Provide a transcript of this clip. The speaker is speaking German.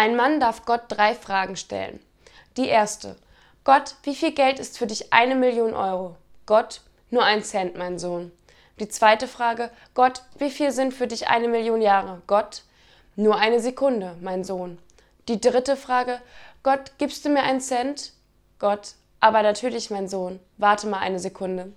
Ein Mann darf Gott drei Fragen stellen. Die erste. Gott, wie viel Geld ist für dich eine Million Euro? Gott, nur ein Cent, mein Sohn. Die zweite Frage. Gott, wie viel sind für dich eine Million Jahre? Gott, nur eine Sekunde, mein Sohn. Die dritte Frage. Gott, gibst du mir einen Cent? Gott, aber natürlich, mein Sohn. Warte mal eine Sekunde.